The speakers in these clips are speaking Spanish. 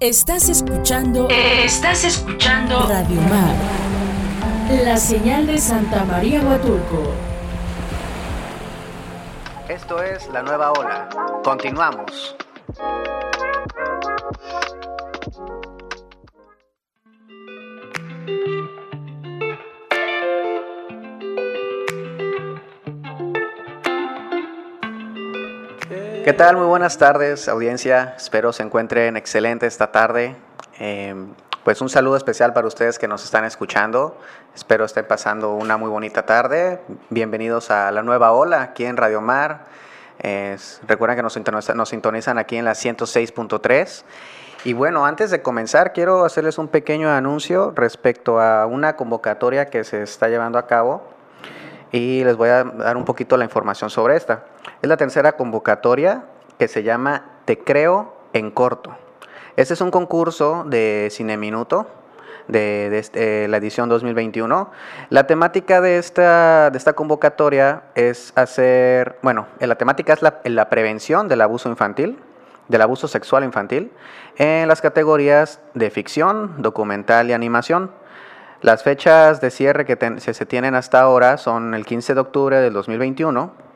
Estás escuchando. Estás escuchando. Radio Mar. La señal de Santa María Huatulco. Esto es La Nueva Ola. Continuamos. ¿Qué tal? Muy buenas tardes, audiencia. Espero se encuentren excelente esta tarde. Eh, pues un saludo especial para ustedes que nos están escuchando. Espero estén pasando una muy bonita tarde. Bienvenidos a la nueva ola aquí en Radio Mar. recuerden que nos nos sintonizan aquí en la 106.3. Y bueno, antes de comenzar, quiero hacerles un pequeño anuncio respecto a una convocatoria que se está llevando a cabo y les voy a dar un poquito la información sobre esta. Es la tercera convocatoria que se llama Te Creo en Corto. Este es un concurso de Cine Minuto de, este, la edición 2021. La temática de esta, de esta convocatoria es hacer, bueno, la temática es la, la prevención del abuso infantil, del abuso sexual infantil, en las categorías de ficción, documental y animación. Las fechas de cierre que se tienen hasta ahora son el 15 de octubre del 2021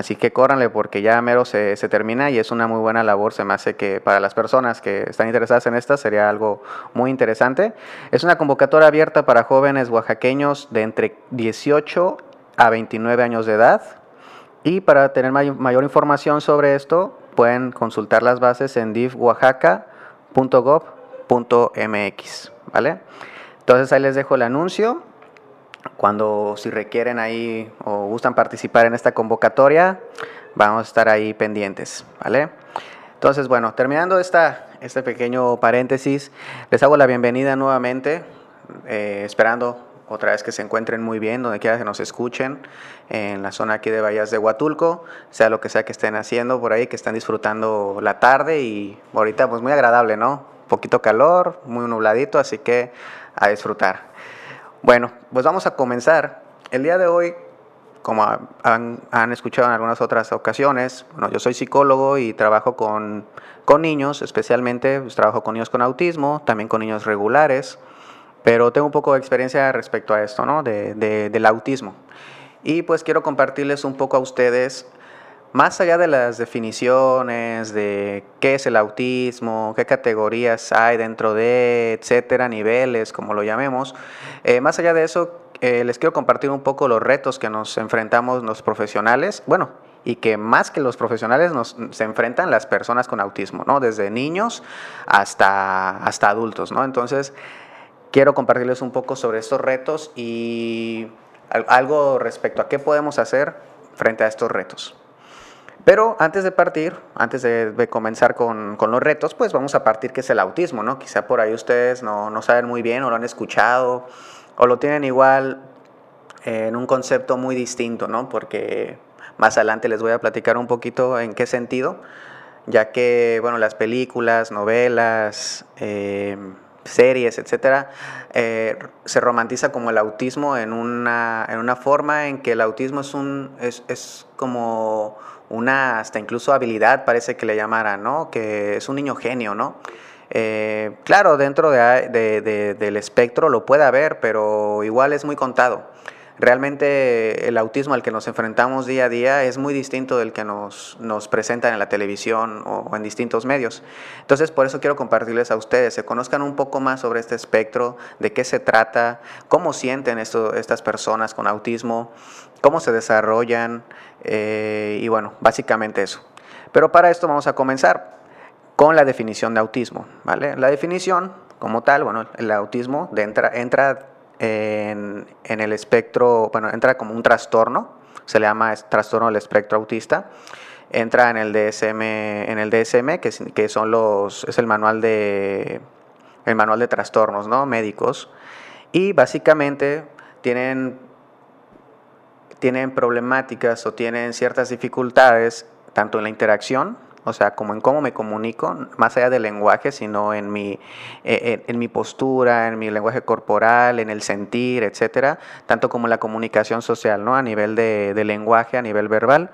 Así que córranle porque ya mero se, termina y es una muy buena labor. Se me hace que para las personas que están interesadas en esta sería algo muy interesante. Es una convocatoria abierta para jóvenes oaxaqueños de entre 18 a 29 años de edad. Y para tener mayor información sobre esto, pueden consultar las bases en divoaxaca.gov.mx. ¿Vale? Entonces ahí les dejo el anuncio cuando si requieren ahí o gustan participar en esta convocatoria, vamos a estar ahí pendientes, ¿vale? Entonces, bueno, terminando esta, este pequeño paréntesis, les hago la bienvenida nuevamente, eh, esperando otra vez que se encuentren muy bien, donde quiera que nos escuchen, en la zona aquí de Bahías de Huatulco, sea lo que sea que estén haciendo por ahí, que estén disfrutando la tarde y ahorita pues muy agradable, ¿no? Poquito calor, muy nubladito, así que a disfrutar. Bueno, pues vamos a comenzar. El día de hoy, como han, escuchado en algunas otras ocasiones, bueno, yo soy psicólogo y trabajo con, niños, especialmente pues, trabajo con niños con autismo, también con niños regulares, pero tengo un poco de experiencia respecto a esto, ¿no? De, del autismo. Y pues quiero compartirles un poco a ustedes más allá de las definiciones de qué es el autismo, qué categorías hay dentro de, etcétera, niveles, como lo llamemos, eh, más allá de eso, eh, les quiero compartir un poco los retos que nos enfrentamos los profesionales, bueno, y que más que los profesionales nos, se enfrentan las personas con autismo, ¿no? Desde niños hasta, hasta adultos, ¿no? Entonces, quiero compartirles un poco sobre estos retos y algo respecto a qué podemos hacer frente a estos retos. Pero antes de partir, antes de, comenzar con, los retos, pues vamos a partir que es el autismo, ¿no? Quizá por ahí ustedes no, saben muy bien o lo han escuchado o lo tienen igual en un concepto muy distinto, ¿no? Porque más adelante les voy a platicar un poquito en qué sentido, ya que, bueno, las películas, novelas, eh, series, etcétera, eh, se romantiza como el autismo en una, en una forma en que el autismo es, un, es, es como una hasta incluso habilidad, parece que le llamaran, ¿no? Que es un niño genio, ¿no? Eh, claro, dentro de, del espectro lo puede haber, pero igual es muy contado. Realmente el autismo al que nos enfrentamos día a día es muy distinto del que nos, nos presentan en la televisión o en distintos medios. Entonces, por eso quiero compartirles a ustedes, se conozcan un poco más sobre este espectro, de qué se trata, cómo sienten esto, estas personas con autismo, cómo se desarrollan eh, y bueno, básicamente eso. Pero para esto vamos a comenzar con la definición de autismo. ¿vale? La definición como tal, bueno, el autismo entra, entra en, el espectro, bueno, entra como un trastorno, se le llama trastorno del espectro autista, entra en el DSM, en el DSM que, que son los, es el manual de, el manual de trastornos ¿no? médicos, y básicamente tienen, tienen problemáticas o tienen ciertas dificultades tanto en la interacción, o sea, como en cómo me comunico, más allá del lenguaje, sino en mi, eh, en, mi postura, en mi lenguaje corporal, en el sentir, etcétera, tanto como la comunicación social, ¿no? A nivel de lenguaje, a nivel verbal.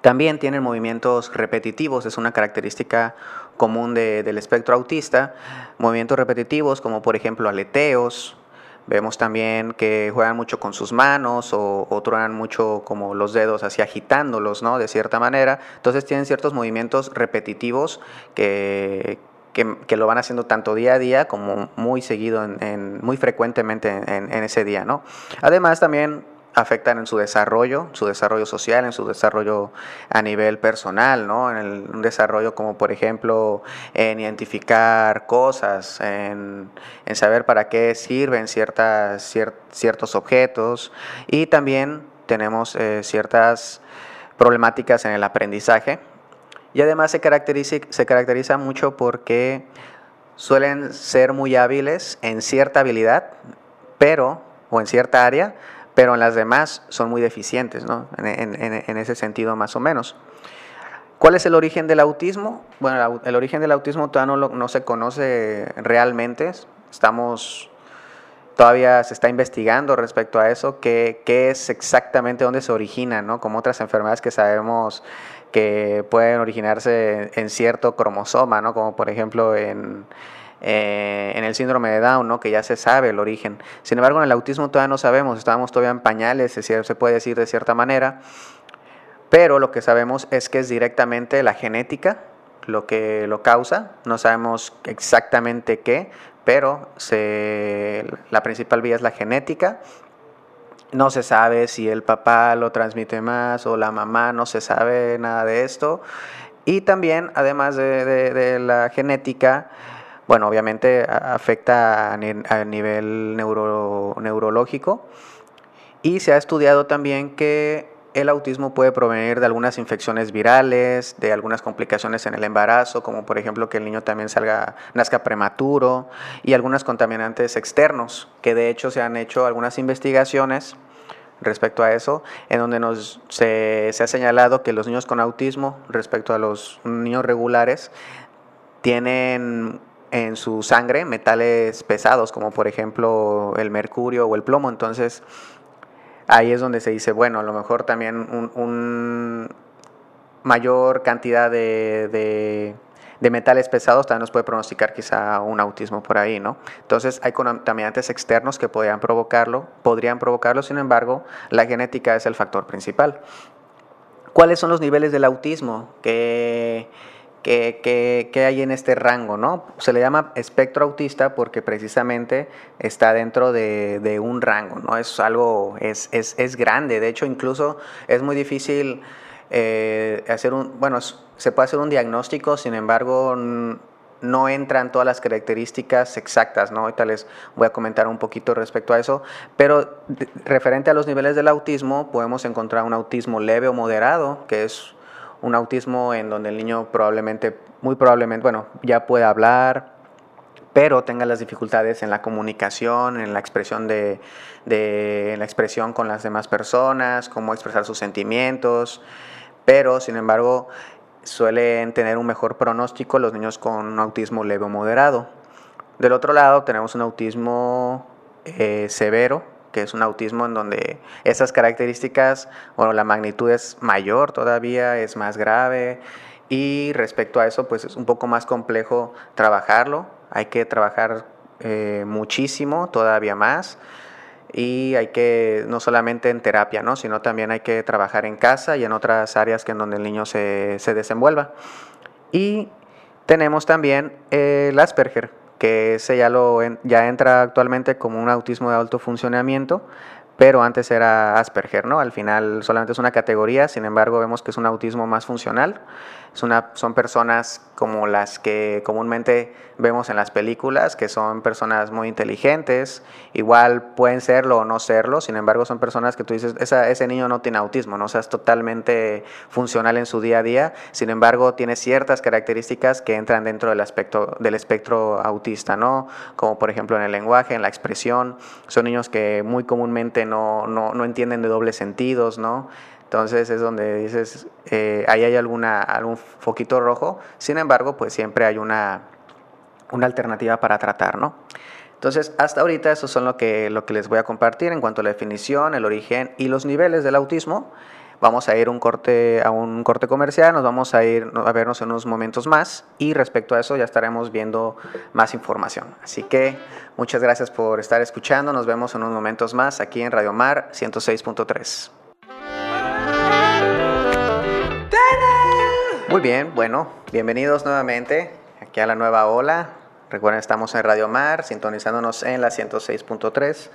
También tienen movimientos repetitivos, es una característica común del espectro autista, movimientos repetitivos como por ejemplo aleteos, Vemos también que juegan mucho con sus manos o, o truenan mucho como los dedos así agitándolos, ¿no? De cierta manera. Entonces tienen ciertos movimientos repetitivos que, que, lo van haciendo tanto día a día como muy seguido, en, muy frecuentemente en, en, ese día, ¿no? Además también afectan en su desarrollo, su desarrollo social, en su desarrollo a nivel personal, ¿no? En el, un desarrollo como por ejemplo en identificar cosas, en, en saber para qué sirven ciertas, ciertos objetos y también tenemos eh, ciertas problemáticas en el aprendizaje y además se caracteriza, se caracteriza mucho porque suelen ser muy hábiles en cierta habilidad, pero, o en cierta área, pero en las demás son muy deficientes, ¿no? En, ese sentido más o menos. ¿Cuál es el origen del autismo? Bueno, el origen del autismo todavía no, se conoce realmente. Estamos, todavía se está investigando respecto a eso, qué, qué es exactamente dónde se origina, ¿no? Como otras enfermedades que sabemos que pueden originarse en cierto cromosoma, ¿no? Como por ejemplo en eh, en el síndrome de Down, ¿no? que ya se sabe el origen. Sin embargo, en el autismo todavía no sabemos, estamos todavía en pañales, se puede decir de cierta manera, pero lo que sabemos es que es directamente la genética lo que lo causa, no sabemos exactamente qué, pero la principal vía es la genética. No se sabe si el papá lo transmite más o la mamá, no se sabe nada de esto. Y también, además de la genética, bueno, obviamente afecta a, nivel neurológico. Y se ha estudiado también que el autismo puede provenir de algunas infecciones virales, de algunas complicaciones en el embarazo, como por ejemplo que el niño también salga, nazca prematuro, y algunos contaminantes externos, que de hecho se han hecho algunas investigaciones respecto a eso, en donde nos, se, se ha señalado que los niños con autismo, respecto a los niños regulares, tienen en su sangre metales pesados, como por ejemplo el mercurio o el plomo. Entonces, ahí es donde se dice, bueno, a lo mejor también un, mayor cantidad de, de, metales pesados también nos puede pronosticar quizá un autismo por ahí, ¿no? Entonces, hay contaminantes externos que podrían provocarlo, podrían provocarlo, sin embargo, la genética es el factor principal. ¿Cuáles son los niveles del autismo? Que que, hay en este rango, ¿no? Se le llama espectro autista porque precisamente está dentro de, un rango, ¿no? Es algo, es, es, es, grande, de hecho incluso es muy difícil eh, hacer un, bueno, se puede hacer un diagnóstico, sin embargo no entran todas las características exactas, ¿no? Ahorita les voy a comentar un poquito respecto a eso, pero referente a los niveles del autismo, podemos encontrar un autismo leve o moderado, que es un autismo en donde el niño probablemente, muy probablemente, bueno, ya puede hablar, pero tenga las dificultades en la comunicación, en la expresión de, la expresión con las demás personas, cómo expresar sus sentimientos, pero sin embargo suelen tener un mejor pronóstico los niños con un autismo leve o moderado. Del otro lado tenemos un autismo eh, severo, que es un autismo en donde esas características, bueno, la magnitud es mayor todavía, es más grave y respecto a eso, pues es un poco más complejo trabajarlo, hay que trabajar eh, muchísimo, todavía más y hay que, no solamente en terapia, ¿no? sino también hay que trabajar en casa y en otras áreas que en donde el niño se, se desenvuelva. Y tenemos también el Asperger, que ese ya, lo, ya entra actualmente como un autismo de alto funcionamiento, pero antes era Asperger, ¿no? Al final solamente es una categoría, sin embargo vemos que es un autismo más funcional son personas como las que comúnmente vemos en las películas, que son personas muy inteligentes, igual pueden serlo o no serlo, sin embargo son personas que tú dices, ese niño no tiene autismo, ¿no? o sea, es totalmente funcional en su día a día, sin embargo tiene ciertas características que entran dentro del, aspecto, del espectro autista, ¿no? como por ejemplo en el lenguaje, en la expresión, son niños que muy comúnmente no, no, no entienden de dobles sentidos, ¿no? Entonces es donde dices, eh, ahí hay alguna, algún foquito rojo, sin embargo, pues siempre hay una, una alternativa para tratar, ¿no? Entonces, hasta ahorita eso son lo que, lo que les voy a compartir en cuanto a la definición, el origen y los niveles del autismo. Vamos a ir un corte, a un corte comercial, nos vamos a ir a vernos en unos momentos más y respecto a eso ya estaremos viendo más información. Así que muchas gracias por estar escuchando, nos vemos en unos momentos más aquí en Radio Mar 106.3. Muy bien, bueno, bienvenidos nuevamente aquí a la nueva ola. Recuerden, estamos en Radio Mar, sintonizándonos en la 106.3.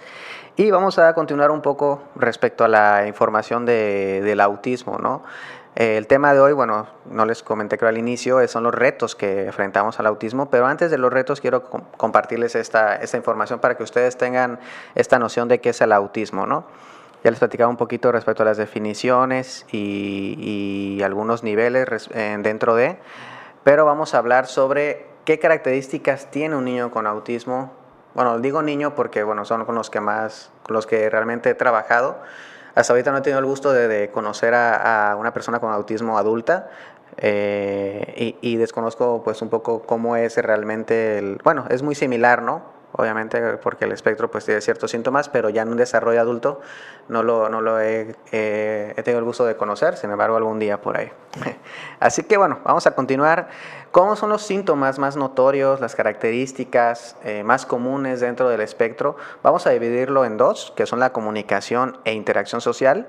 Y vamos a continuar un poco respecto a la información de, del autismo, ¿no? El tema de hoy, bueno, no les comenté creo al inicio, son los retos que enfrentamos al autismo, pero antes de los retos quiero compartirles esta, esta información para que ustedes tengan esta noción de qué es el autismo, ¿no? Ya les platicaba un poquito respecto a las definiciones y, algunos niveles dentro de, pero vamos a hablar sobre qué características tiene un niño con autismo. Bueno, digo niño porque bueno, son con los que más, con los que realmente he trabajado. Hasta ahorita no he tenido el gusto de, conocer a, una persona con autismo adulta, eh, y, y, desconozco pues un poco cómo es realmente el, bueno, es muy similar, ¿no? Obviamente porque el espectro pues tiene ciertos síntomas, pero ya en un desarrollo adulto no lo, no lo he, eh, tenido el gusto de conocer, sin embargo algún día por ahí. Así que bueno, vamos a continuar. ¿Cómo son los síntomas más notorios, las características eh, más comunes dentro del espectro? Vamos a dividirlo en dos, que son la comunicación e interacción social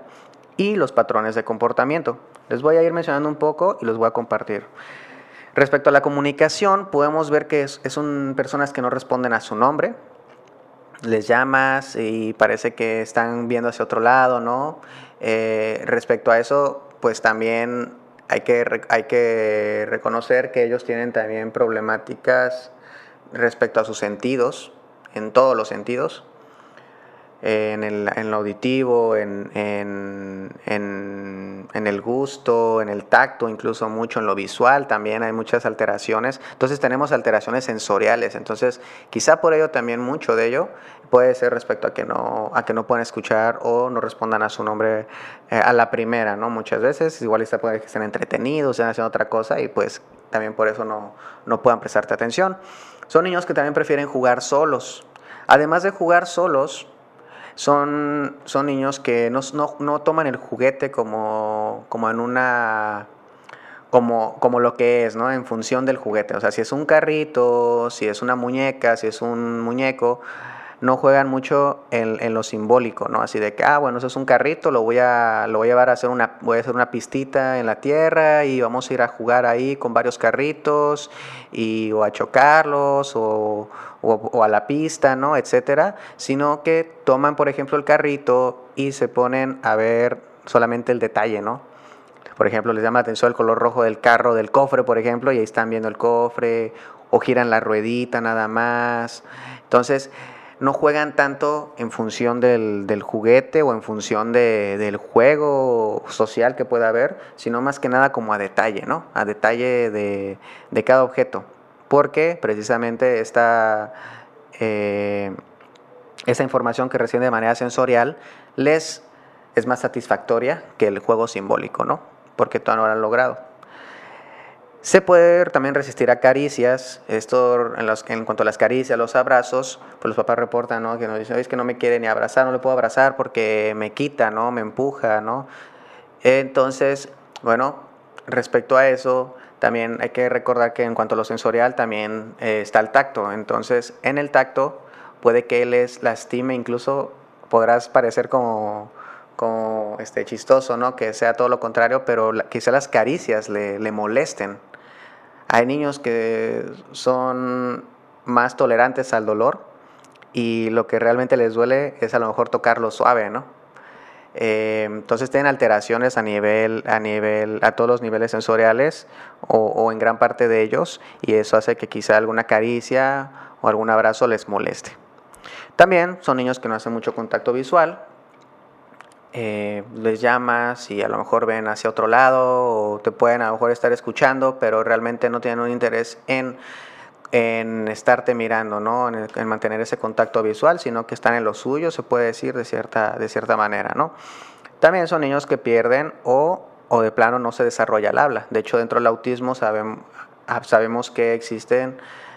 y los patrones de comportamiento. Les voy a ir mencionando un poco y los voy a compartir. Respecto a la comunicación, podemos ver que es, son personas que no responden a su nombre. Les llamas y parece que están viendo hacia otro lado, ¿no? Eh, respecto a eso, pues también hay que, hay que reconocer que ellos tienen también problemáticas respecto a sus sentidos, en todos los sentidos en el, en lo auditivo, en, en, en, el gusto, en el tacto, incluso mucho en lo visual, también hay muchas alteraciones. Entonces tenemos alteraciones sensoriales, entonces quizá por ello también mucho de ello puede ser respecto a que no, a que no puedan escuchar o no respondan a su nombre eh, a la primera, ¿no? Muchas veces, igual está puede que estén entretenidos, estén haciendo otra cosa y pues también por eso no, no puedan prestarte atención. Son niños que también prefieren jugar solos. Además de jugar solos, son, son niños que no, no, toman el juguete como, como en una como, como, lo que es, ¿no? En función del juguete. O sea, si es un carrito, si es una muñeca, si es un muñeco, no juegan mucho en, en, lo simbólico, ¿no? Así de que, ah, bueno, eso es un carrito, lo voy a, lo voy a llevar a hacer una, voy a hacer una pistita en la tierra y vamos a ir a jugar ahí con varios carritos y o a chocarlos o, o, a la pista, ¿no? Etcétera, sino que toman, por ejemplo, el carrito y se ponen a ver solamente el detalle, ¿no? Por ejemplo, les llama la atención el color rojo del carro, del cofre, por ejemplo, y ahí están viendo el cofre, o giran la ruedita nada más. Entonces, no juegan tanto en función del, juguete o en función de, del juego social que pueda haber, sino más que nada como a detalle, ¿no? A detalle de, cada objeto. Porque precisamente esta, eh, información que reciben de manera sensorial les es más satisfactoria que el juego simbólico, ¿no? Porque todavía no lo han logrado. Se puede también resistir a caricias, esto en, los, en, cuanto a las caricias, los abrazos, pues los papás reportan, ¿no? Que nos dicen, que no me quiere ni abrazar, no le puedo abrazar porque me quita, ¿no? Me empuja, ¿no? Entonces, bueno, respecto a eso, también hay que recordar que en cuanto a lo sensorial también eh, está el tacto. Entonces, en el tacto puede que les lastime, incluso podrás parecer como este, chistoso, ¿no? Que sea todo lo contrario, pero quizá las caricias le molesten. Hay niños que son más tolerantes al dolor y lo que realmente les duele es a lo mejor tocarlo suave, ¿no? Eh, entonces tienen alteraciones a nivel, a nivel, a todos los niveles sensoriales o, en gran parte de ellos y eso hace que quizá alguna caricia o algún abrazo les moleste. También son niños que no hacen mucho contacto visual, eh, les llamas y a lo mejor ven hacia otro lado o te pueden a lo mejor estar escuchando, pero realmente no tienen un interés en, en estarte mirando, ¿no? En, mantener ese contacto visual, sino que están en lo suyo, se puede decir de cierta, de cierta manera. ¿no? También son niños que pierden o, o de plano no se desarrolla el habla. De hecho, dentro del autismo sabemos, sabemos que existe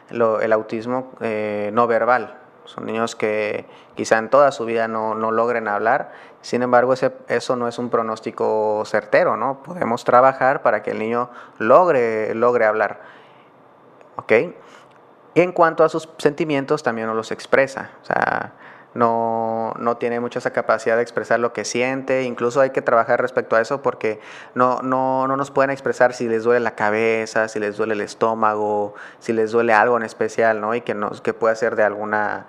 el autismo eh, no verbal, Son niños que quizá en toda su vida no, no logren hablar. Sin embargo, ese, eso no es un pronóstico certero, ¿no? Podemos trabajar para que el niño logre, logre hablar. ¿Ok? En cuanto a sus sentimientos, también no los expresa. O sea, no, no, tiene mucha esa capacidad de expresar lo que siente, incluso hay que trabajar respecto a eso porque no, no, no, nos pueden expresar si les duele la cabeza, si les duele el estómago, si les duele algo en especial, ¿no? Y que, nos, que pueda ser de alguna,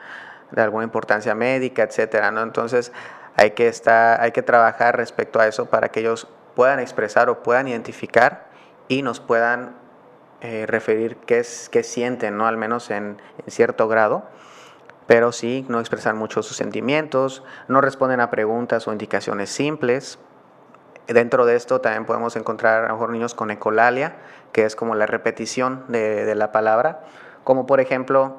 de alguna importancia médica, etcétera, ¿no? Entonces hay que, estar, hay que trabajar respecto a eso para que ellos puedan expresar o puedan identificar y nos puedan eh, referir qué, es, qué sienten, ¿no? Al menos en, en cierto grado pero sí no expresan mucho sus sentimientos, no responden a preguntas o indicaciones simples. Dentro de esto también podemos encontrar a lo mejor niños con ecolalia, que es como la repetición de, la palabra, como por ejemplo,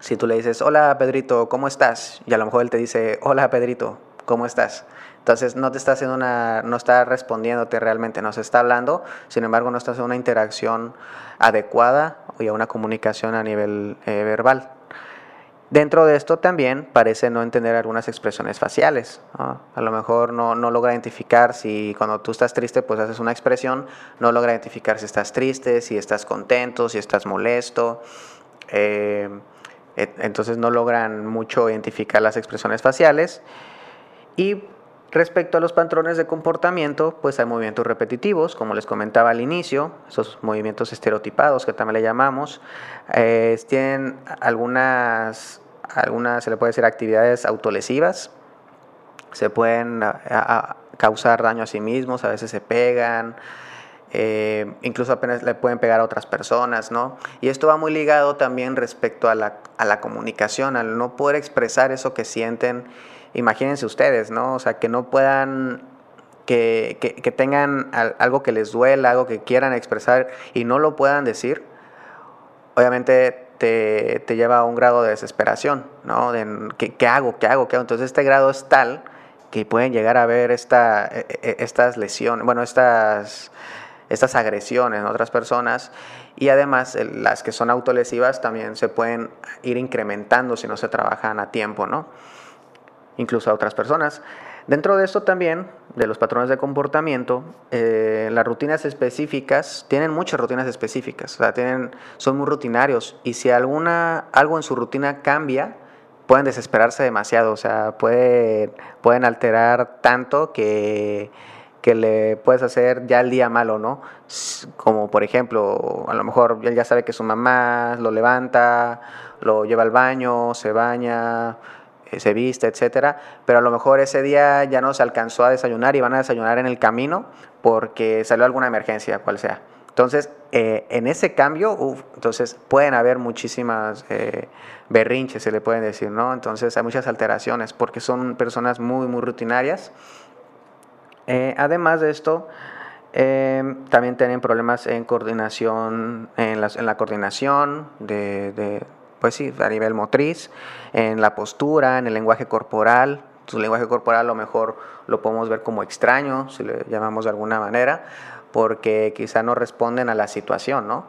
si tú le dices, hola Pedrito, ¿cómo estás? Y a lo mejor él te dice, hola Pedrito, ¿cómo estás? Entonces no te está haciendo una, no está respondiéndote realmente, no se está hablando, sin embargo no está haciendo una interacción adecuada y una comunicación a nivel eh, verbal. Dentro de esto también parece no entender algunas expresiones faciales. A lo mejor no, no, logra identificar si cuando tú estás triste pues haces una expresión, no logra identificar si estás triste, si estás contento, si estás molesto. Eh, entonces no logran mucho identificar las expresiones faciales. Y respecto a los patrones de comportamiento, pues hay movimientos repetitivos, como les comentaba al inicio, esos movimientos estereotipados que también le llamamos. Eh, tienen algunas algunas, se le puede decir, actividades autolesivas. Se pueden causar daño a sí mismos, a veces se pegan, eh, incluso apenas le pueden pegar a otras personas, ¿no? Y esto va muy ligado también respecto a la, a la comunicación, al no poder expresar eso que sienten. Imagínense ustedes, ¿no? O sea, que no puedan que, que, que, tengan algo que les duela, algo que quieran expresar y no lo puedan decir, obviamente te, lleva a un grado de desesperación, ¿no? ¿qué, hago? ¿Qué hago? ¿Qué hago? Entonces este grado es tal que pueden llegar a ver e, e, estas lesiones, bueno, estas, estas agresiones en otras personas y además las que son autolesivas también se pueden ir incrementando si no se trabajan a tiempo, ¿no? Incluso a otras personas. Dentro de esto también, de los patrones de comportamiento, eh, las rutinas específicas, tienen muchas rutinas específicas, o sea, tienen, son muy rutinarios y si alguna, algo en su rutina cambia, pueden desesperarse demasiado, o sea, puede, pueden alterar tanto que, que le puedes hacer ya el día malo, ¿no? Como por ejemplo, a lo mejor él ya sabe que su mamá lo levanta, lo lleva al baño, se baña, se viste, etcétera, pero a lo mejor ese día ya no se alcanzó a desayunar y van a desayunar en el camino porque salió alguna emergencia, cual sea. Entonces, eh, en ese cambio, entonces pueden haber muchísimas eh, berrinches, se le pueden decir, ¿no? Entonces hay muchas alteraciones porque son personas muy, muy rutinarias. además de esto, también tienen problemas en coordinación, en la coordinación de pues sí, a nivel motriz, en la postura, en el lenguaje corporal. Su lenguaje corporal a lo mejor lo podemos ver como extraño, si le llamamos de alguna manera, porque quizá no responden a la situación, ¿no?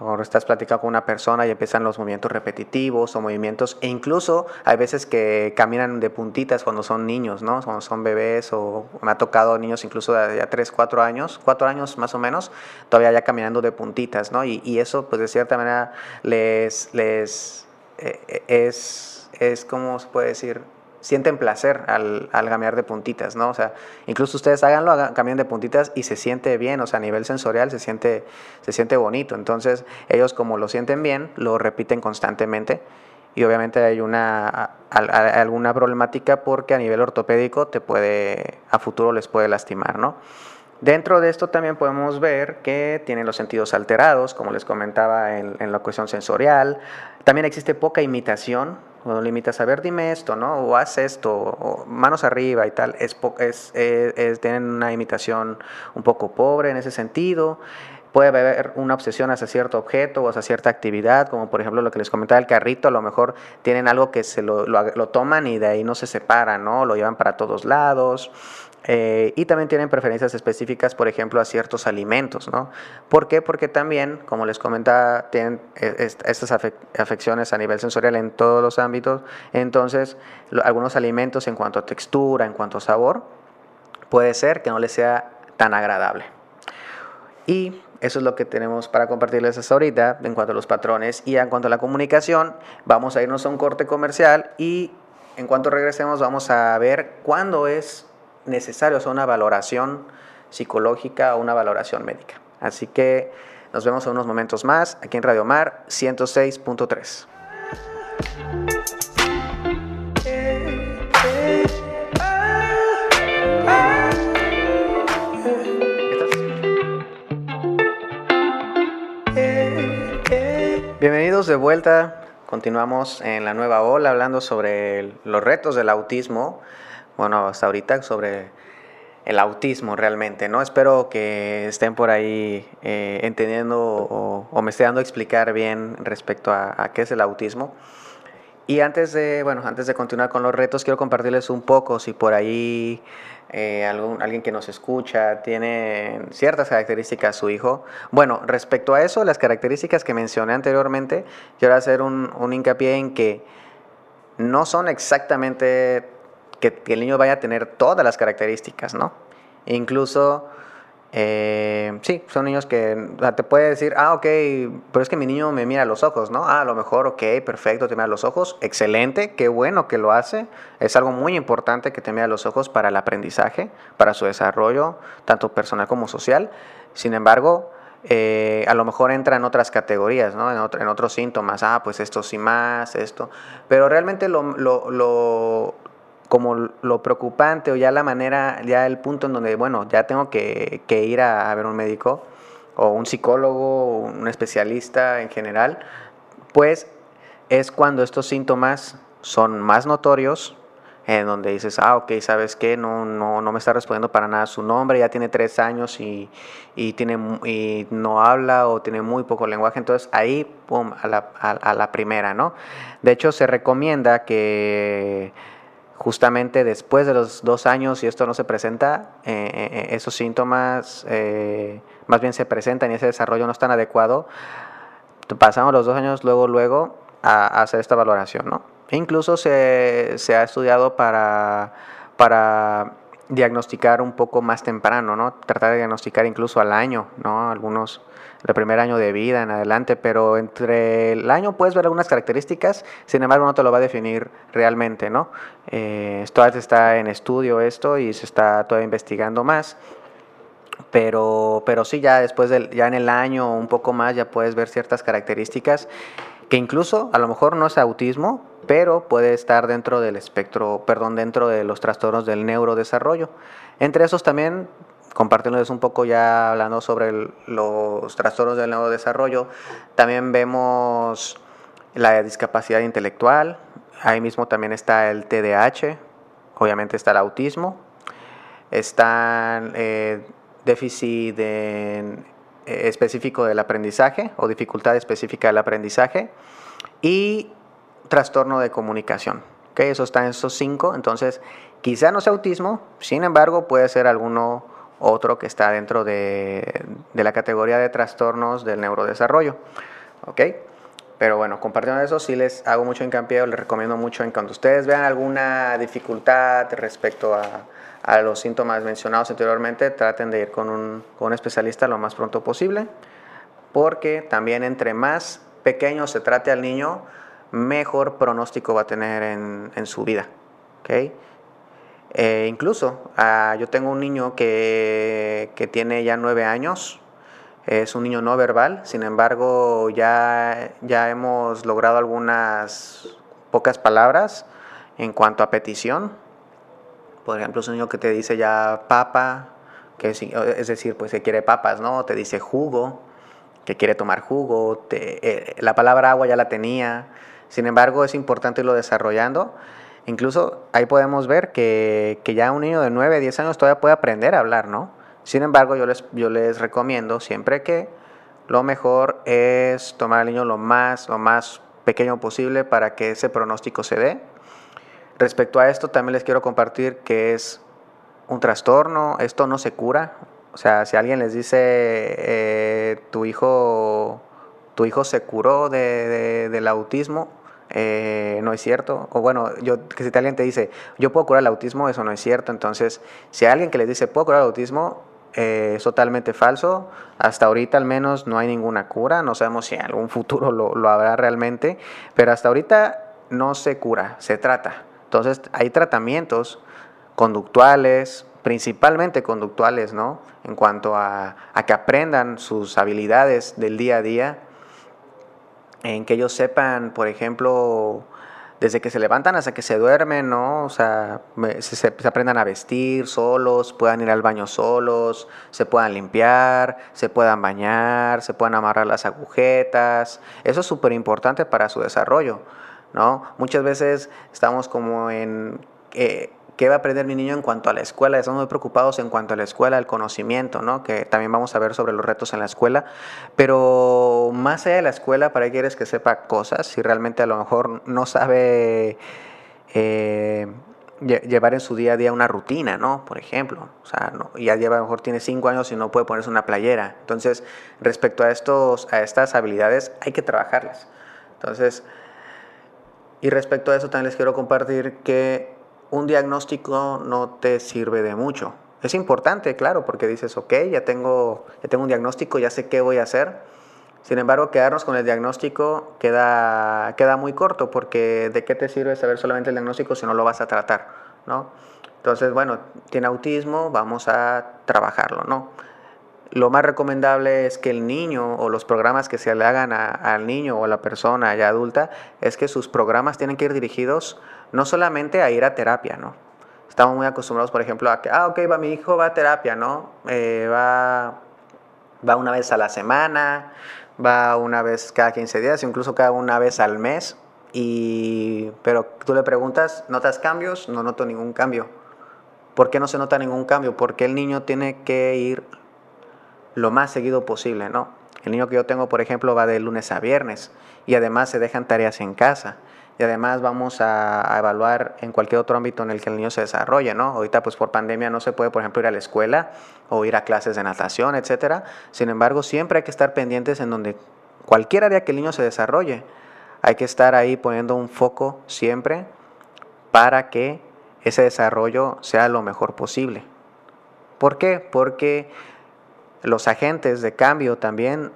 Ahora estás platicando con una persona y empiezan los movimientos repetitivos o movimientos, e incluso hay veces que caminan de puntitas cuando son niños, ¿no? Cuando son bebés, o me ha tocado niños incluso de ya 3, 4 años, 4 años más o menos, todavía ya caminando de puntitas, ¿no? Y, eso, pues de cierta manera, les, les eh, es, es, ¿cómo se puede decir? Sienten placer al, al gamear de puntitas, ¿no? O sea, incluso ustedes háganlo, hagan, cambien de puntitas y se siente bien, o sea, a nivel sensorial se siente, se siente bonito. Entonces, ellos como lo sienten bien, lo repiten constantemente y obviamente hay una alguna problemática porque a nivel ortopédico te puede, a futuro les puede lastimar, ¿no? Dentro de esto también podemos ver que tienen los sentidos alterados, como les comentaba en, la cuestión sensorial. También existe poca imitación, cuando limitas a ver, dime esto, ¿no? O haz esto, manos arriba y tal, es, es, es, tienen una imitación un poco pobre en ese sentido. Puede haber una obsesión hacia cierto objeto o hacia cierta actividad, como por ejemplo lo que les comentaba el carrito, a lo mejor tienen algo que se lo, lo, lo toman y de ahí no se separan, ¿no? Lo llevan para todos lados. Eh, y también tienen preferencias específicas, por ejemplo, a ciertos alimentos, ¿no? ¿Por qué? Porque también, como les comentaba, tienen eh, estas afecciones a nivel sensorial en todos los ámbitos. Entonces, algunos alimentos en cuanto a textura, en cuanto a sabor, puede ser que no les sea tan agradable. Y eso es lo que tenemos para compartirles hasta ahorita en cuanto a los patrones. Y en cuanto a la comunicación, vamos a irnos a un corte comercial y en cuanto regresemos vamos a ver cuándo es necesario hacer una valoración psicológica o una valoración médica. Así que nos vemos en unos momentos más aquí en Radio Mar 106.3. Bienvenidos de vuelta. Continuamos en la nueva ola hablando sobre los retos del autismo. Bueno, hasta ahorita sobre el autismo realmente, ¿no? Espero que estén por ahí eh, entendiendo o, me esté dando a explicar bien respecto a, a qué es el autismo. Y antes de, bueno, antes de continuar con los retos, quiero compartirles un poco si por ahí eh, algún, alguien que nos escucha, tiene ciertas características su hijo. Bueno, respecto a eso, las características que mencioné anteriormente, quiero hacer un, un hincapié en que no son exactamente que, el niño vaya a tener todas las características, ¿no? Incluso eh, sí, son niños que te puede decir, ah, ok, pero es que mi niño me mira a los ojos, ¿no? Ah, a lo mejor, ok, perfecto, te mira los ojos, excelente, qué bueno que lo hace. Es algo muy importante que te mira a los ojos para el aprendizaje, para su desarrollo, tanto personal como social. Sin embargo, eh, a lo mejor entra en otras categorías, ¿no? en, en, otros síntomas, ah, pues esto sí más, esto. Pero realmente lo, lo, lo como lo preocupante o ya la manera, ya el punto en donde, bueno, ya tengo que, que ir a, ver un médico o un psicólogo, o un especialista en general, pues es cuando estos síntomas son más notorios, en donde dices, ah, ok, ¿sabes qué? No, no, no me está respondiendo para nada su nombre, ya tiene tres años y, y, tiene, y no habla o tiene muy poco lenguaje, entonces ahí, pum, a la, a la primera, ¿no? De hecho, se recomienda que justamente después de los dos años, y esto no se presenta, eh, eh, esos síntomas eh, más bien se presentan y ese desarrollo no es tan adecuado, pasamos los dos años luego, luego a, hacer esta valoración. ¿no? E incluso se, se, ha estudiado para, para diagnosticar un poco más temprano, ¿no? tratar de diagnosticar incluso al año, ¿no? algunos el primer año de vida en adelante, pero entre el año puedes ver algunas características, sin embargo no te lo va a definir realmente, ¿no? Eh, todavía está en estudio esto y se está todavía investigando más, pero, pero sí ya después del, ya en el año un poco más ya puedes ver ciertas características que incluso a lo mejor no es autismo, pero puede estar dentro del espectro, perdón, dentro de los trastornos del neurodesarrollo. Entre esos también compartiéndoles un poco ya hablando sobre los trastornos del neurodesarrollo, también vemos la discapacidad intelectual, ahí mismo también está el TDAH, obviamente está el autismo, está el eh, déficit eh, específico del aprendizaje o dificultad específica del aprendizaje y trastorno de comunicación. ¿okay? Eso está en esos cinco, entonces quizá no sea autismo, sin embargo puede ser alguno otro que está dentro de, la categoría de trastornos del neurodesarrollo. ¿Ok? Pero bueno, compartiendo eso, sí les hago mucho hincapié, les recomiendo mucho en cuando ustedes vean alguna dificultad respecto a, los síntomas mencionados anteriormente, traten de ir con un, especialista lo más pronto posible, porque también entre más pequeño se trate al niño, mejor pronóstico va a tener en, en su vida. ¿okay? Eh, incluso ah, yo tengo un niño que, que, tiene ya nueve años, es un niño no verbal, sin embargo ya, ya hemos logrado algunas pocas palabras en cuanto a petición. Por ejemplo, es un niño que te dice ya papa, que es, es decir, pues que quiere papas, ¿no? Te dice jugo, que quiere tomar jugo, te, eh, la palabra agua ya la tenía, sin embargo es importante irlo desarrollando Incluso ahí podemos ver que, ya un niño de 9, 10 años todavía puede aprender a hablar, ¿no? Sin embargo, yo les, yo les recomiendo siempre que lo mejor es tomar al niño lo más, lo más pequeño posible para que ese pronóstico se dé. Respecto a esto, también les quiero compartir que es un trastorno, esto no se cura. O sea, si alguien les dice, eh, tu hijo tu hijo se curó de, del autismo, eh, no es cierto. O bueno, yo, que si alguien te dice, yo puedo curar el autismo, eso no es cierto. Entonces, si hay alguien que les dice, puedo curar el autismo, eh, es totalmente falso. Hasta ahorita al menos no hay ninguna cura. No sabemos si en algún futuro lo, lo habrá realmente. Pero hasta ahorita no se cura, se trata. Entonces, hay tratamientos conductuales, principalmente conductuales, ¿no? En cuanto a, que aprendan sus habilidades del día a día en que ellos sepan, por ejemplo, desde que se levantan hasta que se duermen, ¿no? O sea, se, aprendan a vestir solos, puedan ir al baño solos, se puedan limpiar, se puedan bañar, se puedan amarrar las agujetas. Eso es súper importante para su desarrollo, ¿no? Muchas veces estamos como en... Eh, ¿Qué va a aprender mi niño en cuanto a la escuela? Estamos muy preocupados en cuanto a la escuela, el conocimiento, ¿no? Que también vamos a ver sobre los retos en la escuela. Pero más allá de la escuela, ¿para qué quieres que sepa cosas? Si realmente a lo mejor no sabe eh, llevar en su día a día una rutina, ¿no? Por ejemplo. O sea, no, ya lleva, a lo mejor tiene cinco años y no puede ponerse una playera. Entonces, respecto a, estos, a estas habilidades, hay que trabajarlas. Entonces, y respecto a eso, también les quiero compartir que un diagnóstico no te sirve de mucho. Es importante, claro, porque dices, ok, ya tengo, ya tengo un diagnóstico, ya sé qué voy a hacer. Sin embargo, quedarnos con el diagnóstico queda, queda muy corto, porque ¿de qué te sirve saber solamente el diagnóstico si no lo vas a tratar? ¿no? Entonces, bueno, tiene autismo, vamos a trabajarlo, ¿no? Lo más recomendable es que el niño o los programas que se le hagan al niño o a la persona ya adulta es que sus programas tienen que ir dirigidos no solamente a ir a terapia, ¿no? Estamos muy acostumbrados, por ejemplo, a que, ah, ok, va, mi hijo va a terapia, ¿no? Eh, va, va una vez a la semana, va una vez cada 15 días, incluso cada una vez al mes. Y, pero tú le preguntas, ¿notas cambios? No noto ningún cambio. ¿Por qué no se nota ningún cambio? Porque el niño tiene que ir lo más seguido posible, ¿no? El niño que yo tengo, por ejemplo, va de lunes a viernes y además se dejan tareas en casa y además vamos a, evaluar en cualquier otro ámbito en el que el niño se desarrolle, ¿no? Ahorita pues por pandemia no se puede, por ejemplo, ir a la escuela o ir a clases de natación, etcétera. Sin embargo, siempre hay que estar pendientes en donde cualquier área que el niño se desarrolle, hay que estar ahí poniendo un foco siempre para que ese desarrollo sea lo mejor posible. ¿Por qué? Porque los agentes de cambio también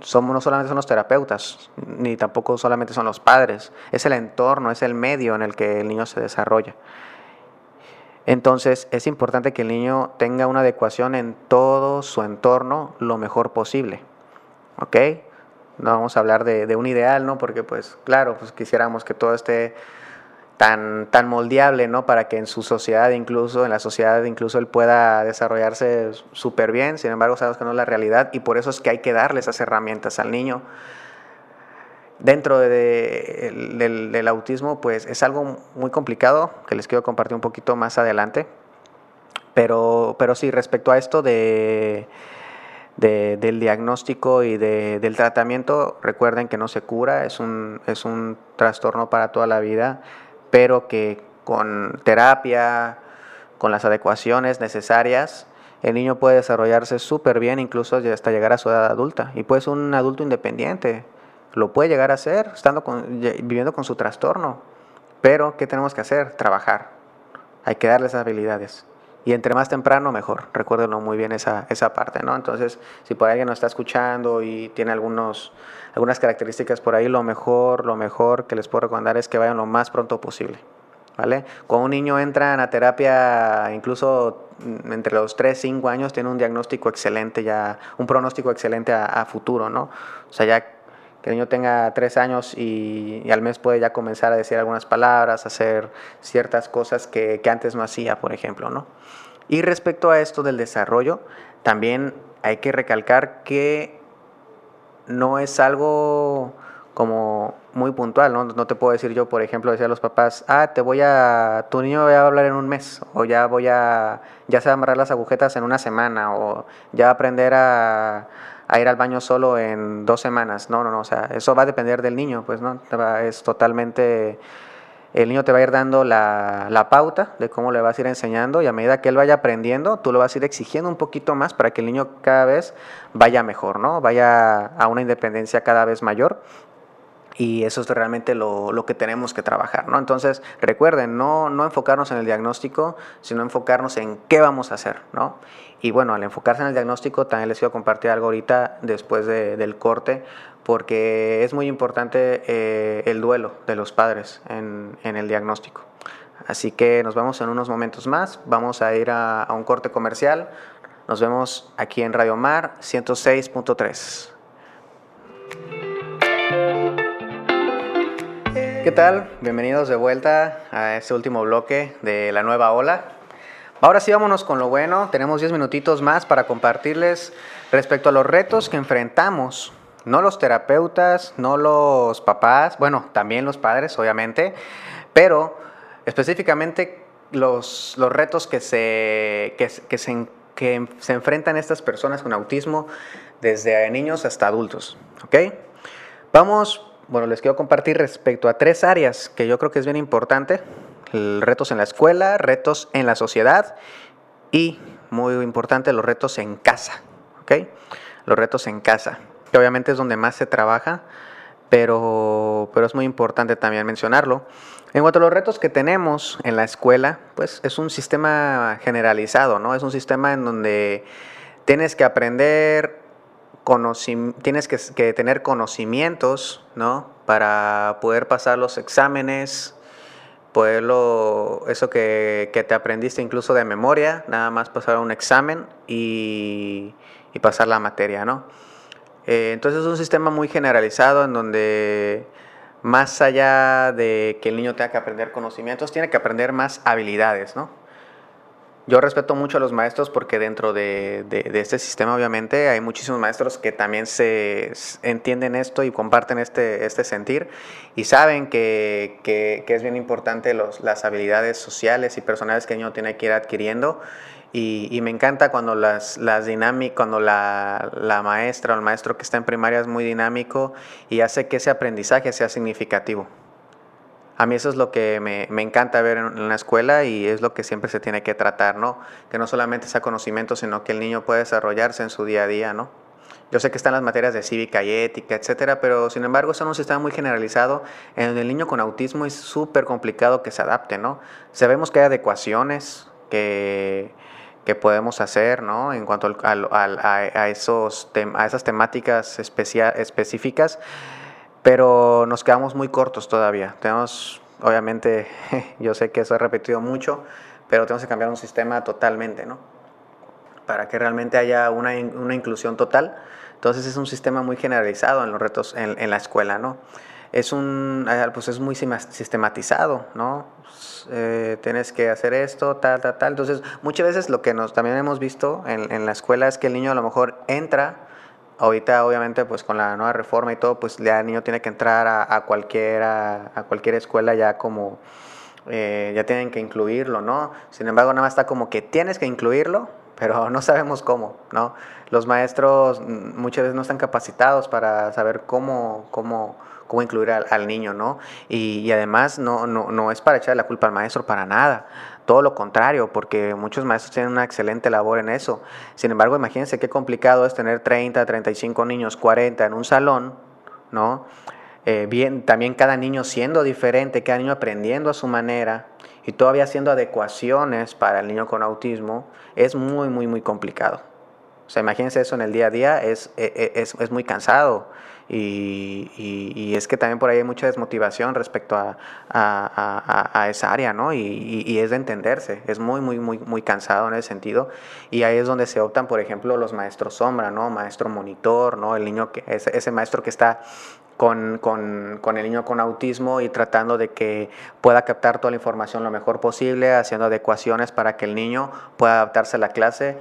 somos, no solamente son los terapeutas, ni tampoco solamente son los padres, es el entorno, es el medio en el que el niño se desarrolla. Entonces es importante que el niño tenga una adecuación en todo su entorno lo mejor posible. ¿Ok? No vamos a hablar de, de un ideal, ¿no? Porque pues claro, pues quisiéramos que todo esté tan, tan moldeable, ¿no? Para que en su sociedad, incluso en la sociedad, incluso él pueda desarrollarse súper bien. Sin embargo, sabemos que no es la realidad y por eso es que hay que darle esas herramientas al niño. Dentro del, del, autismo, pues es algo muy complicado que les quiero compartir un poquito más adelante. Pero, pero sí, respecto a esto de, del diagnóstico y del tratamiento, recuerden que no se cura, es un, es un trastorno para toda la vida pero que con terapia, con las adecuaciones necesarias, el niño puede desarrollarse súper bien, incluso hasta llegar a su edad adulta. Y puede ser un adulto independiente, lo puede llegar a ser estando viviendo con su trastorno. Pero, ¿qué tenemos que hacer? Trabajar. Hay que darle esas habilidades. Y entre más temprano, mejor. Recuérdenlo muy bien esa, esa parte, ¿no? Entonces, si por alguien nos está escuchando y tiene algunos, algunas características por ahí, lo mejor, lo mejor que les puedo recomendar es que vayan lo más pronto posible. ¿Vale? Cuando un niño entra en la terapia, incluso mm, entre los 3, 5 años, tiene un diagnóstico excelente, ya un pronóstico excelente a, futuro, ¿no? O sea, ya que el niño tenga 3 años y, al mes puede ya comenzar a decir algunas palabras, hacer ciertas cosas que, que antes no hacía, por ejemplo, ¿no? Y respecto a esto del desarrollo, también hay que recalcar que no es algo como muy puntual, ¿no? No te puedo decir yo, por ejemplo, decir a los papás, ah, te voy a, tu niño va a hablar en un mes, o ya voy a, ya se va a amarrar las agujetas en una semana, o ya va a aprender a, a ir al baño solo en dos semanas. No, no, no, o sea, eso va a depender del niño, pues, ¿no? Es totalmente El niño te va a ir dando la, la, pauta de cómo le vas a ir enseñando y a medida que él vaya aprendiendo, tú lo vas a ir exigiendo un poquito más para que el niño cada vez vaya mejor, ¿no? Vaya a una independencia cada vez mayor y eso es realmente lo, lo, que tenemos que trabajar, ¿no? Entonces, recuerden, no, no enfocarnos en el diagnóstico, sino enfocarnos en qué vamos a hacer, ¿no? Y bueno, al enfocarse en el diagnóstico, también les quiero compartir algo ahorita después de, del corte, porque es muy importante eh, el duelo de los padres en, en, el diagnóstico. Así que nos vemos en unos momentos más, vamos a ir a, a un corte comercial, nos vemos aquí en Radio Mar 106.3. ¿Qué tal? Bienvenidos de vuelta a este último bloque de la nueva ola. Ahora sí vámonos con lo bueno. Tenemos 10 minutitos más para compartirles respecto a los retos que enfrentamos. No los terapeutas, no los papás, bueno, también los padres, obviamente, pero específicamente los, los retos que se, que, se, que se enfrentan estas personas con autismo desde niños hasta adultos. ¿Ok? Vamos bueno, les quiero compartir respecto a tres áreas que yo creo que es bien importante. Retos en la escuela, retos en la sociedad y, muy importante, los retos en casa. ¿ok? Los retos en casa, que obviamente es donde más se trabaja, pero, pero es muy importante también mencionarlo. En cuanto a los retos que tenemos en la escuela, pues es un sistema generalizado, ¿no? Es un sistema en donde tienes que aprender tienes que, tener conocimientos, ¿no? Para poder pasar los exámenes, poderlo, eso que, te aprendiste incluso de memoria, nada más pasar un examen y, pasar la materia, ¿no? Eh, entonces es un sistema muy generalizado en donde más allá de que el niño tenga que aprender conocimientos, tiene que aprender más habilidades, ¿no? Yo respeto mucho a los maestros porque dentro de, de, este sistema obviamente hay muchísimos maestros que también se entienden esto y comparten este, este sentir y saben que, que, que es bien importante los, las habilidades sociales y personales que el niño tiene que ir adquiriendo. Y, y me encanta cuando las, las dinámicas, cuando la, la maestra o el maestro que está en primaria es muy dinámico y hace que ese aprendizaje sea significativo. A mí eso es lo que me, me, encanta ver en, la escuela y es lo que siempre se tiene que tratar, ¿no? Que no solamente sea conocimiento, sino que el niño pueda desarrollarse en su día a día, ¿no? Yo sé que están las materias de cívica y ética, etcétera, pero sin embargo eso no se está muy generalizado. En el niño con autismo es súper complicado que se adapte, ¿no? Sabemos que hay adecuaciones que, que podemos hacer, ¿no? En cuanto a, esos a esas temáticas específicas pero nos quedamos muy cortos todavía. Tenemos, obviamente, yo sé que eso he repetido mucho, pero tenemos que cambiar un sistema totalmente, ¿no? Para que realmente haya una, una inclusión total. Entonces es un sistema muy generalizado en los retos en, en la escuela, ¿no? Es, un, eh, pues es muy sistematizado, ¿no? Eh, tienes que hacer esto, tal, tal, tal. Entonces, muchas veces lo que nos también hemos visto en, en la escuela es que el niño a lo mejor entra Ahorita, obviamente, pues con la nueva reforma y todo, pues ya el niño tiene que entrar a, a cualquier, a, cualquier escuela ya como, eh, ya tienen que incluirlo, ¿no? Sin embargo, nada más está como que tienes que incluirlo, pero no sabemos cómo, ¿no? Los maestros muchas veces no están capacitados para saber cómo, cómo, cómo incluir al, niño, ¿no? Y, y además no, no, no es para echar la culpa al maestro para nada. Todo lo contrario, porque muchos maestros tienen una excelente labor en eso. Sin embargo, imagínense qué complicado es tener 30, 35 niños, 40 en un salón, ¿no? Eh, bien, también cada niño siendo diferente, cada niño aprendiendo a su manera y todavía haciendo adecuaciones para el niño con autismo, es muy, muy, muy complicado. O sea, imagínense eso en el día a día, es, e, e, es, es muy cansado. Y, y, es que también por ahí hay mucha desmotivación respecto a, a, a, a esa área, ¿no? Y, y, es de entenderse, es muy, muy, muy, muy cansado en ese sentido. Y ahí es donde se optan, por ejemplo, los maestros sombra, ¿no? Maestro monitor, ¿no? El niño que, ese, ese maestro que está con, con, con, el niño con autismo y tratando de que pueda captar toda la información lo mejor posible, haciendo adecuaciones para que el niño pueda adaptarse a la clase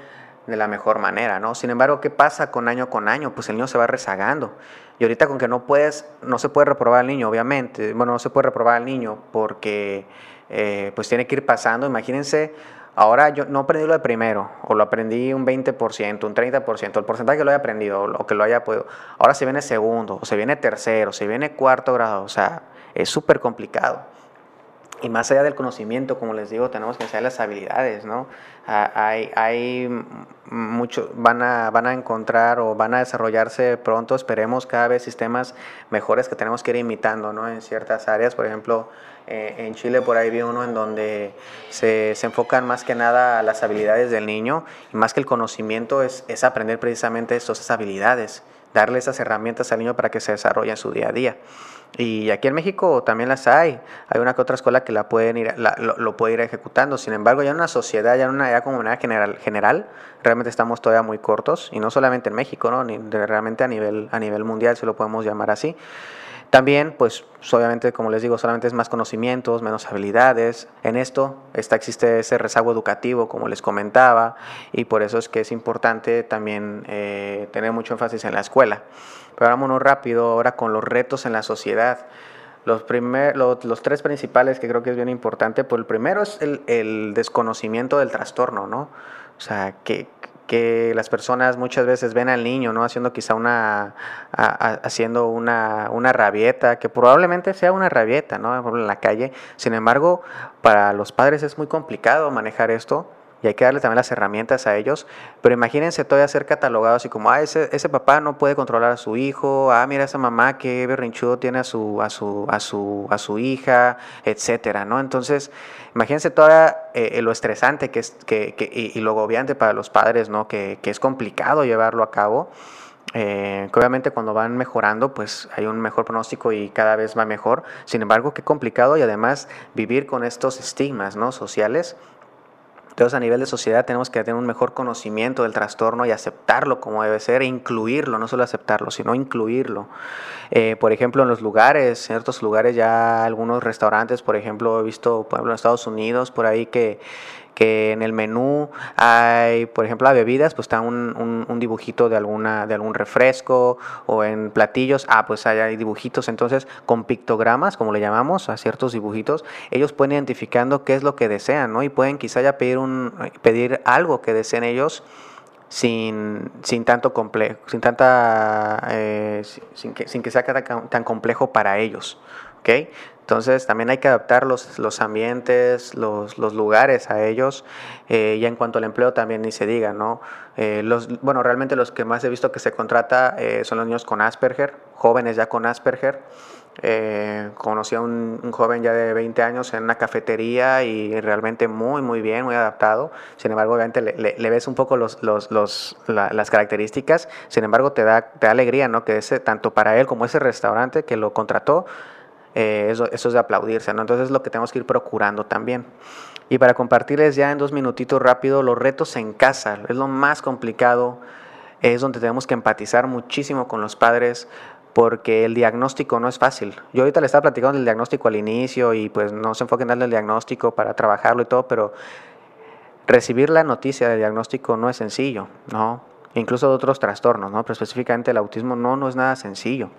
de la mejor manera, ¿no? Sin embargo, ¿qué pasa con año con año? Pues el niño se va rezagando. Y ahorita con que no puedes, no se puede reprobar al niño, obviamente. Bueno, no se puede reprobar al niño porque eh, pues tiene que ir pasando. Imagínense, ahora yo no aprendí lo de primero, o lo aprendí un 20%, un 30%, el porcentaje que lo haya aprendido, o que lo haya podido. Ahora se viene segundo, o se viene tercero, se viene cuarto grado, o sea, es súper complicado. Y más allá del conocimiento, como les digo, tenemos que enseñar las habilidades, ¿no? Hay, hay mucho, van a, van a encontrar o van a desarrollarse pronto, esperemos, cada vez sistemas mejores que tenemos que ir imitando, ¿no? En ciertas áreas, por ejemplo, eh, en Chile por ahí vi uno en donde se, se, enfocan más que nada las habilidades del niño y más que el conocimiento es, es aprender precisamente esas habilidades, darle esas herramientas al niño para que se desarrolle en su día a día. Y aquí en México también las hay. Hay una que otra escuela que la pueden ir, lo, puede ir ejecutando. Sin embargo, ya en una sociedad, ya en una comunidad general, general, realmente estamos todavía muy cortos. Y no solamente en México, ¿no? Ni, realmente a nivel, a nivel mundial, si lo podemos llamar así. También, pues obviamente, como les digo, solamente es más conocimientos, menos habilidades. En esto está, existe ese rezago educativo, como les comentaba, y por eso es que es importante también eh, tener mucho énfasis en la escuela. Pero vámonos rápido ahora con los retos en la sociedad. Los, primer, los, tres principales que creo que es bien importante, pues el primero es el, el desconocimiento del trastorno, ¿no? O sea, que, que las personas muchas veces ven al niño, ¿no? Haciendo quizá una, haciendo una, una, rabieta, que probablemente sea una rabieta, ¿no? En la calle. Sin embargo, para los padres es muy complicado manejar esto y hay que darle también las herramientas a ellos. Pero imagínense todavía ser catalogados y como, ah, ese, ese papá no puede controlar a su hijo, ah, mira esa mamá qué berrinchudo tiene a su, a su, a su, a su hija, etcétera, ¿no? Entonces, imagínense todavía eh, lo estresante que es, que, que, y, lo agobiante para los padres, ¿no? Que, que es complicado llevarlo a cabo. Eh, que obviamente cuando van mejorando, pues hay un mejor pronóstico y cada vez va mejor. Sin embargo, qué complicado y además vivir con estos estigmas ¿no? sociales entonces, a nivel de sociedad tenemos que tener un mejor conocimiento del trastorno y aceptarlo como debe ser e incluirlo, no solo aceptarlo, sino incluirlo. Eh, por ejemplo, en los lugares, en ciertos lugares ya algunos restaurantes, por ejemplo, he visto, por ejemplo, en Estados Unidos, por ahí que que en el menú hay, por ejemplo, a bebidas, pues está un, un, dibujito de, alguna, de algún refresco o en platillos, ah, pues hay dibujitos, entonces con pictogramas, como le llamamos, a ciertos dibujitos, ellos pueden identificando qué es lo que desean, ¿no? Y pueden quizá ya pedir, un, pedir algo que deseen ellos sin, sin tanto complejo, sin tanta, eh, sin, que, sin que sea tan complejo para ellos, ¿ok? Entonces también hay que adaptar los, los ambientes, los, los, lugares a ellos. Eh, y en cuanto al empleo también ni se diga, ¿no? Eh, los, bueno, realmente los que más he visto que se contrata eh, son los niños con Asperger, jóvenes ya con Asperger. conocí a un, joven ya de 20 años en una cafetería y realmente muy, muy bien, muy adaptado. Sin embargo, obviamente le, le, ves un poco los, los, los las características. Sin embargo, te da, te da alegría, ¿no? Que ese, tanto para él como ese restaurante que lo contrató, eh, eso, es de aplaudirse. Entonces es lo que tenemos que ir procurando también. Y para compartirles ya en dos minutitos rápido, los retos en casa, es lo más complicado, es donde tenemos que empatizar muchísimo con los padres, porque el diagnóstico no es fácil. Yo ahorita le estaba platicando del diagnóstico al inicio y pues no se enfoquen en el diagnóstico para trabajarlo y todo, pero recibir la noticia del diagnóstico no es sencillo, ¿no? Incluso de otros trastornos, ¿no? Pero específicamente el autismo no, no es nada sencillo.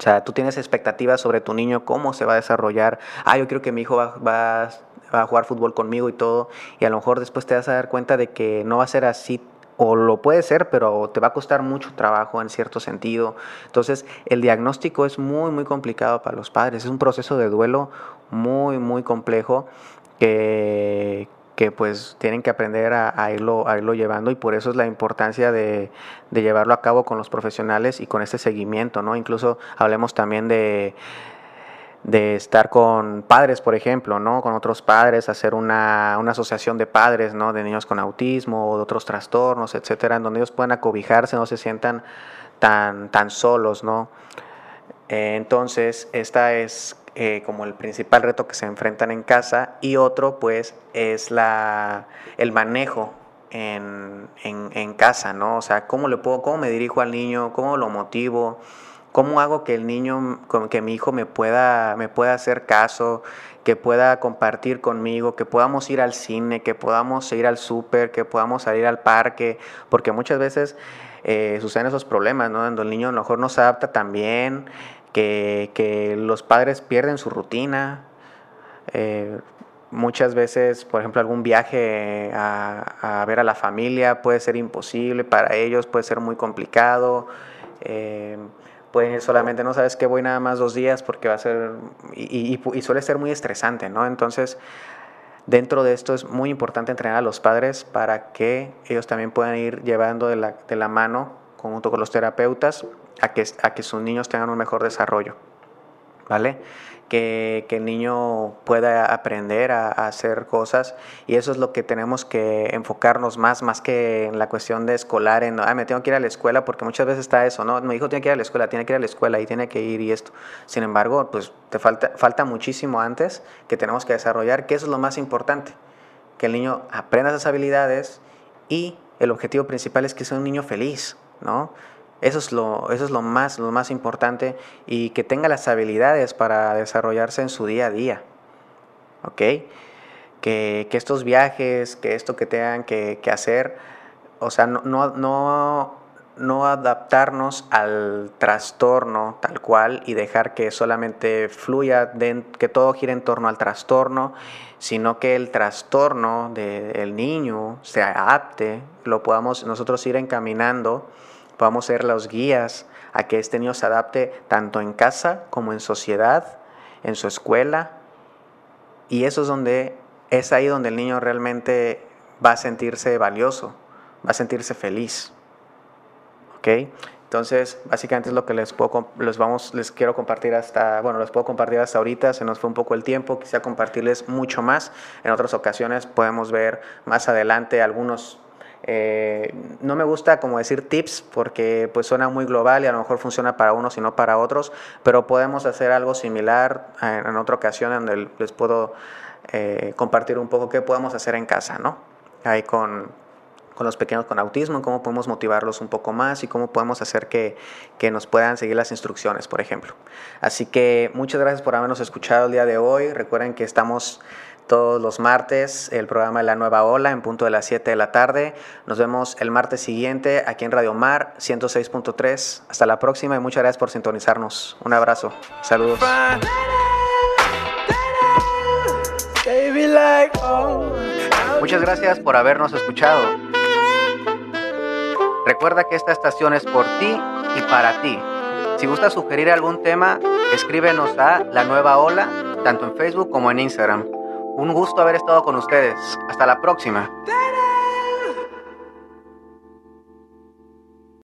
O sea, tú tienes expectativas sobre tu niño, cómo se va a desarrollar. Ah, yo quiero que mi hijo va, a jugar fútbol conmigo y todo. Y a lo mejor después te vas a dar cuenta de que no va a ser así o lo puede ser, pero te va a costar mucho trabajo en cierto sentido. Entonces, el diagnóstico es muy, muy complicado para los padres. Es un proceso de duelo muy, muy complejo que, que pues tienen que aprender a, irlo, irlo llevando y por eso es la importancia de, llevarlo a cabo con los profesionales y con este seguimiento, ¿no? Incluso hablemos también de, de estar con padres, por ejemplo, ¿no? Con otros padres, hacer una, asociación de padres, ¿no? De niños con autismo o de otros trastornos, etcétera, en donde ellos puedan acobijarse, no se sientan tan, tan solos, ¿no? Entonces, esta es eh, como el principal reto que se enfrentan en casa y otro pues es la, el manejo en, en, casa, ¿no? O sea, ¿cómo, le puedo, ¿cómo me dirijo al niño? ¿Cómo lo motivo? ¿Cómo hago que el niño, que mi hijo me pueda, me pueda hacer caso, que pueda compartir conmigo, que podamos ir al cine, que podamos ir al súper, que podamos salir al parque? Porque muchas veces eh, suceden esos problemas, ¿no? Donde el niño a lo mejor no se adapta tan que, los padres pierden su rutina. Eh, muchas veces, por ejemplo, algún viaje a, ver a la familia puede ser imposible para ellos, puede ser muy complicado. Eh, pues solamente no sabes que voy nada más dos días porque va a ser, y, y, suele ser muy estresante, ¿no? Entonces, dentro de esto es muy importante entrenar a los padres para que ellos también puedan ir llevando de la, de la mano, junto con los terapeutas, a que, a que sus niños tengan un mejor desarrollo, ¿vale? que, el niño pueda aprender a, hacer cosas y eso es lo que tenemos que enfocarnos más, más que en la cuestión de escolar, en, ah, me tengo que ir a la escuela, porque muchas veces está eso, ¿no? Mi hijo tiene que ir a la escuela, tiene que ir a la escuela y tiene que ir y esto. Sin embargo, pues te falta, falta muchísimo antes que tenemos que desarrollar, que eso es lo más importante, que el niño aprenda esas habilidades y el objetivo principal es que sea un niño feliz, ¿no? Eso es lo, eso es lo, más, lo más importante y que tenga las habilidades para desarrollarse en su día a día. ¿Ok? Que, que estos viajes, que esto que tengan que, que hacer, o sea, no, no, no, no, adaptarnos al trastorno tal cual y dejar que solamente fluya, que todo gire en torno al trastorno, sino que el trastorno del niño se adapte, lo podamos nosotros ir encaminando podamos ser los guías a que este niño se adapte tanto en casa como en sociedad, en su escuela. Y eso es donde es ahí donde el niño realmente va a sentirse valioso, va a sentirse feliz. ¿Ok? Entonces, básicamente es lo que les puedo les vamos les quiero compartir hasta, bueno, les puedo compartir hasta ahorita, se nos fue un poco el tiempo, quisiera compartirles mucho más. En otras ocasiones podemos ver más adelante algunos eh, no me gusta como decir tips porque pues suena muy global y a lo mejor funciona para unos y no para otros, pero podemos hacer algo similar en, otra ocasión donde les puedo eh, compartir un poco qué podemos hacer en casa, ¿no? Ahí con, con los pequeños con autismo, cómo podemos motivarlos un poco más y cómo podemos hacer que, que, nos puedan seguir las instrucciones, por ejemplo. Así que muchas gracias por habernos escuchado el día de hoy. Recuerden que estamos todos los martes el programa de La Nueva Ola en punto de las 7 de la tarde. Nos vemos el martes siguiente aquí en Radio Mar 106.3. Hasta la próxima y muchas gracias por sintonizarnos. Un abrazo. Saludos. Muchas gracias por habernos escuchado. Recuerda que esta estación es por ti y para ti. Si gusta sugerir algún tema, escríbenos a La Nueva Ola, tanto en Facebook como en Instagram. Un gusto haber estado con ustedes. Hasta la próxima.